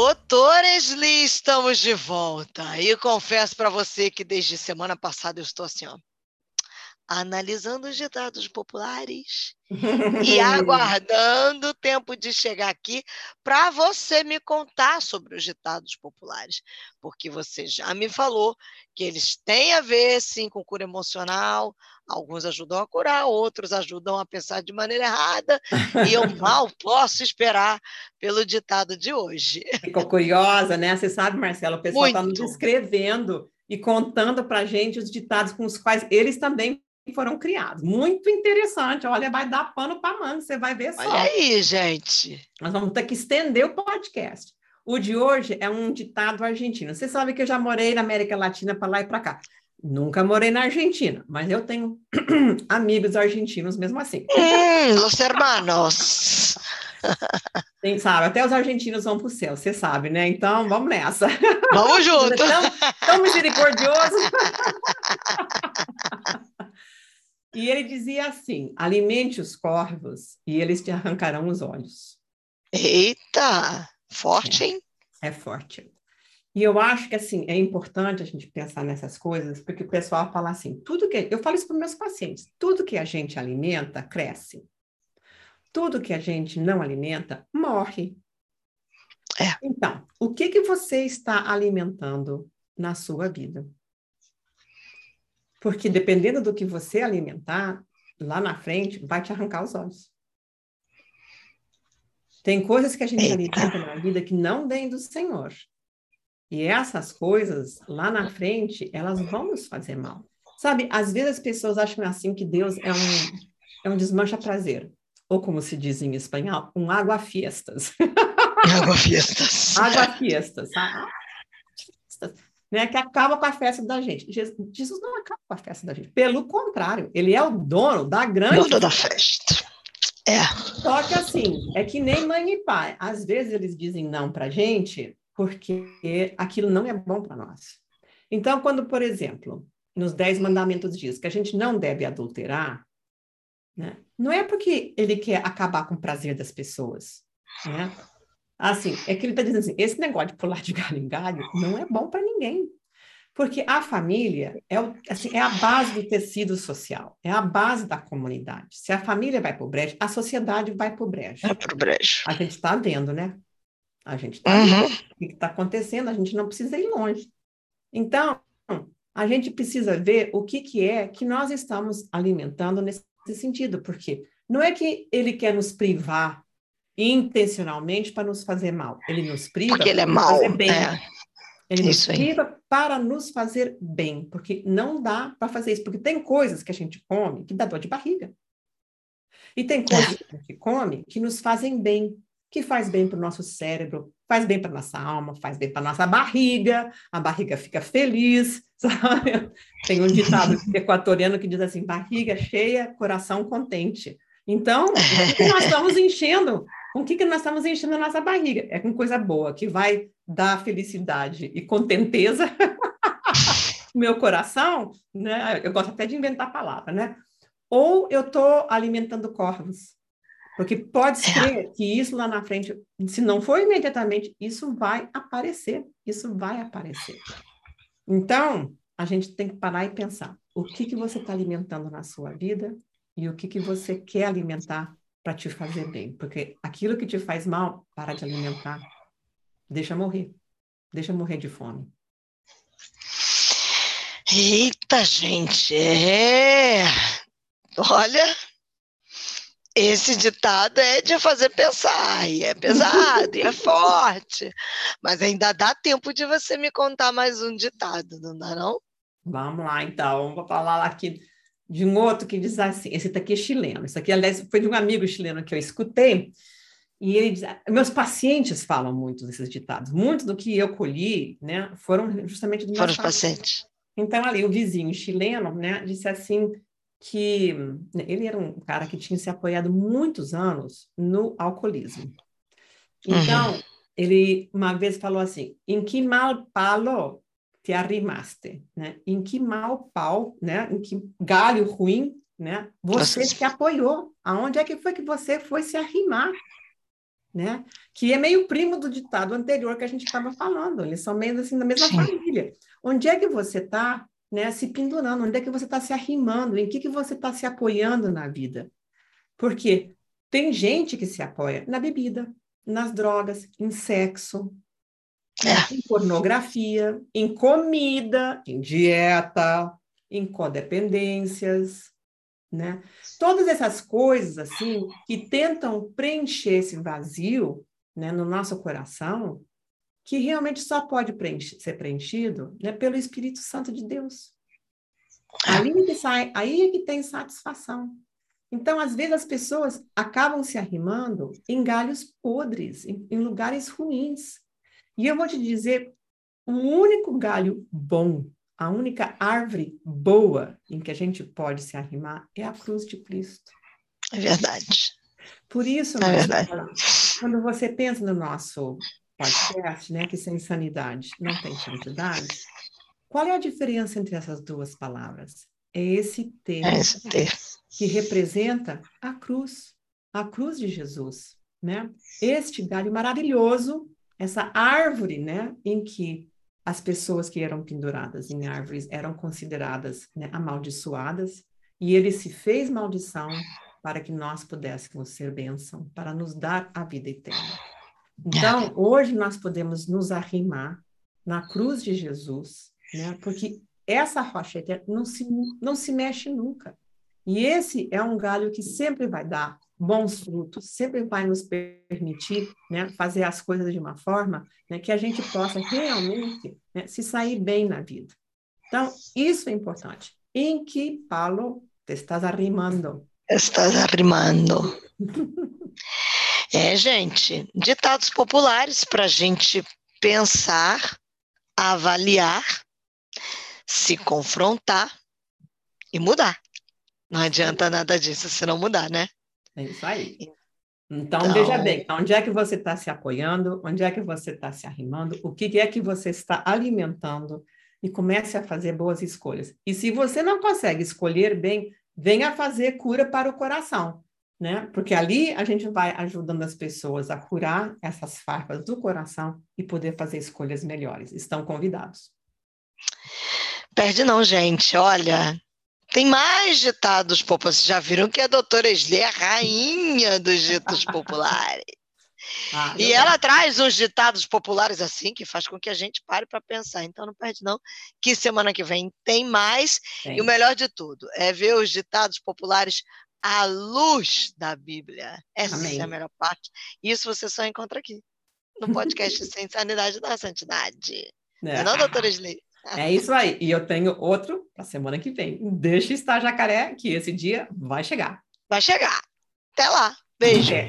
Doutores estamos de volta. E confesso para você que desde semana passada eu estou assim, ó, analisando os ditados populares e aguardando o tempo de chegar aqui para você me contar sobre os ditados populares, porque você já me falou que eles têm a ver, sim, com cura emocional, alguns ajudam a curar, outros ajudam a pensar de maneira errada, e eu mal posso esperar pelo ditado de hoje. Ficou curiosa, né? Você sabe, Marcelo, o pessoal está nos escrevendo e contando para a gente os ditados com os quais eles também foram criados. Muito interessante. Olha, vai dar pano para manga, você vai ver só. Olha aí, gente. Nós vamos ter que estender o podcast. O de hoje é um ditado argentino. Você sabe que eu já morei na América Latina para lá e para cá. Nunca morei na Argentina, mas eu tenho amigos argentinos mesmo assim. Hum, los hermanos. Tem, sabe, até os argentinos vão para o céu, você sabe, né? Então, vamos nessa. Vamos junto. tão, tão misericordioso. E ele dizia assim: alimente os corvos e eles te arrancarão os olhos. Eita, forte, hein? É, é forte. E eu acho que assim é importante a gente pensar nessas coisas, porque o pessoal fala assim: tudo que eu falo isso para meus pacientes, tudo que a gente alimenta cresce. Tudo que a gente não alimenta morre. É. Então, o que que você está alimentando na sua vida? Porque dependendo do que você alimentar, lá na frente, vai te arrancar os olhos. Tem coisas que a gente Eita. alimenta na vida que não vêm do Senhor. E essas coisas, lá na frente, elas vão nos fazer mal. Sabe, às vezes as pessoas acham assim que Deus é um, é um desmancha-prazer. Ou como se diz em espanhol, um água-fiestas. Água-fiestas. água-fiestas. Ah, né, que acaba com a festa da gente. Jesus não acaba com a festa da gente. Pelo contrário, ele é o dono da grande dono da festa. É. Só que assim, é que nem mãe e pai. Às vezes eles dizem não para gente porque aquilo não é bom para nós. Então, quando, por exemplo, nos Dez Mandamentos diz que a gente não deve adulterar, né, não é porque ele quer acabar com o prazer das pessoas. Né? Assim, é que ele está dizendo assim: esse negócio de pular de galho em galho não é bom para ninguém. Porque a família é, o, assim, é a base do tecido social, é a base da comunidade. Se a família vai para o brejo, a sociedade vai para o brejo. Vai para o brejo. A gente está vendo, né? A gente está uhum. vendo o que está acontecendo, a gente não precisa ir longe. Então, a gente precisa ver o que, que é que nós estamos alimentando nesse sentido, porque não é que ele quer nos privar intencionalmente para nos fazer mal. Ele nos priva porque ele é mal. Bem. É. Ele isso nos priva aí. para nos fazer bem, porque não dá para fazer isso, porque tem coisas que a gente come que dá dor de barriga. E tem coisas é. que a gente come que nos fazem bem, que faz bem para o nosso cérebro, faz bem para nossa alma, faz bem para nossa barriga, a barriga fica feliz, sabe? Tem um ditado equatoriano que diz assim: barriga cheia, coração contente. Então, nós estamos enchendo com o que, que nós estamos enchendo a nossa barriga? É com coisa boa, que vai dar felicidade e contenteza meu coração, né? Eu gosto até de inventar palavra, né? Ou eu estou alimentando corvos. Porque pode ser que isso lá na frente, se não for imediatamente, isso vai aparecer. Isso vai aparecer. Então, a gente tem que parar e pensar: o que, que você está alimentando na sua vida e o que, que você quer alimentar para te fazer bem, porque aquilo que te faz mal, para de alimentar, deixa morrer, deixa morrer de fome. Eita, gente, é. Olha, esse ditado é de fazer pensar, e é pesado, e é forte. Mas ainda dá tempo de você me contar mais um ditado, não dá, não? Vamos lá, então. Vou falar aqui de um outro que diz assim, esse daqui é chileno, isso aqui, aliás, foi de um amigo chileno que eu escutei, e ele diz, meus pacientes falam muito desses ditados, muito do que eu colhi, né, foram justamente dos foram meus pacientes. Então, ali, o vizinho chileno, né, disse assim, que né, ele era um cara que tinha se apoiado muitos anos no alcoolismo. Então, uhum. ele uma vez falou assim, em que mal palo te arrimaste, né? Em que mal pau, né? Em que galho ruim, né? Você Nossa. se apoiou. Aonde é que foi que você foi se arrimar? né? Que é meio primo do ditado anterior que a gente estava falando. Eles são meio assim da mesma Sim. família. Onde é que você está, né? Se pendurando? Onde é que você está se arrimando? Em que que você está se apoiando na vida? Porque tem gente que se apoia na bebida, nas drogas, em sexo, é. em pornografia, em comida, em dieta, em codependências, né? Todas essas coisas assim que tentam preencher esse vazio, né, no nosso coração, que realmente só pode ser preenchido, né, pelo Espírito Santo de Deus. Ali que sai, aí é que tem satisfação. Então, às vezes as pessoas acabam se arrimando em galhos podres, em, em lugares ruins. E eu vou te dizer, o único galho bom a única árvore boa em que a gente pode se arrimar é a cruz de Cristo. É verdade. Por isso, é verdade. quando você pensa no nosso podcast, né, que sem sanidade não tem santidade, qual é a diferença entre essas duas palavras? É esse termo, é esse termo. que representa a cruz, a cruz de Jesus, né? Este galho maravilhoso, essa árvore, né, em que as pessoas que eram penduradas em árvores eram consideradas né, amaldiçoadas, e ele se fez maldição para que nós pudéssemos ser bênção, para nos dar a vida eterna. Então, hoje nós podemos nos arrimar na cruz de Jesus, né, porque essa rocha eterna não se, não se mexe nunca. E esse é um galho que sempre vai dar bons frutos, sempre vai nos permitir né, fazer as coisas de uma forma né, que a gente possa realmente né, se sair bem na vida. Então, isso é importante. Em que, Paulo, te estás arrimando? Estás arrimando. é, gente, ditados populares para a gente pensar, avaliar, se confrontar e mudar. Não adianta nada disso se não mudar, né? É isso aí. Então, então, veja bem, onde é que você está se apoiando, onde é que você está se arrimando, o que é que você está alimentando e comece a fazer boas escolhas. E se você não consegue escolher bem, venha fazer cura para o coração, né? Porque ali a gente vai ajudando as pessoas a curar essas farpas do coração e poder fazer escolhas melhores. Estão convidados. Perde não, gente. Olha, tem mais ditados populares. Já viram que a doutora Esli é a rainha dos ditos populares. Ah, e ela traz uns ditados populares assim que faz com que a gente pare para pensar. Então não perde não, que semana que vem tem mais. Tem. E o melhor de tudo é ver os ditados populares à luz da Bíblia. Essa Amém. é a melhor parte. Isso você só encontra aqui no podcast Sem Sanidade da Santidade. É. Não, doutora Esli? É isso aí. E eu tenho outro para semana que vem. Deixa estar jacaré, que esse dia vai chegar. Vai chegar. Até lá. Beijo. É.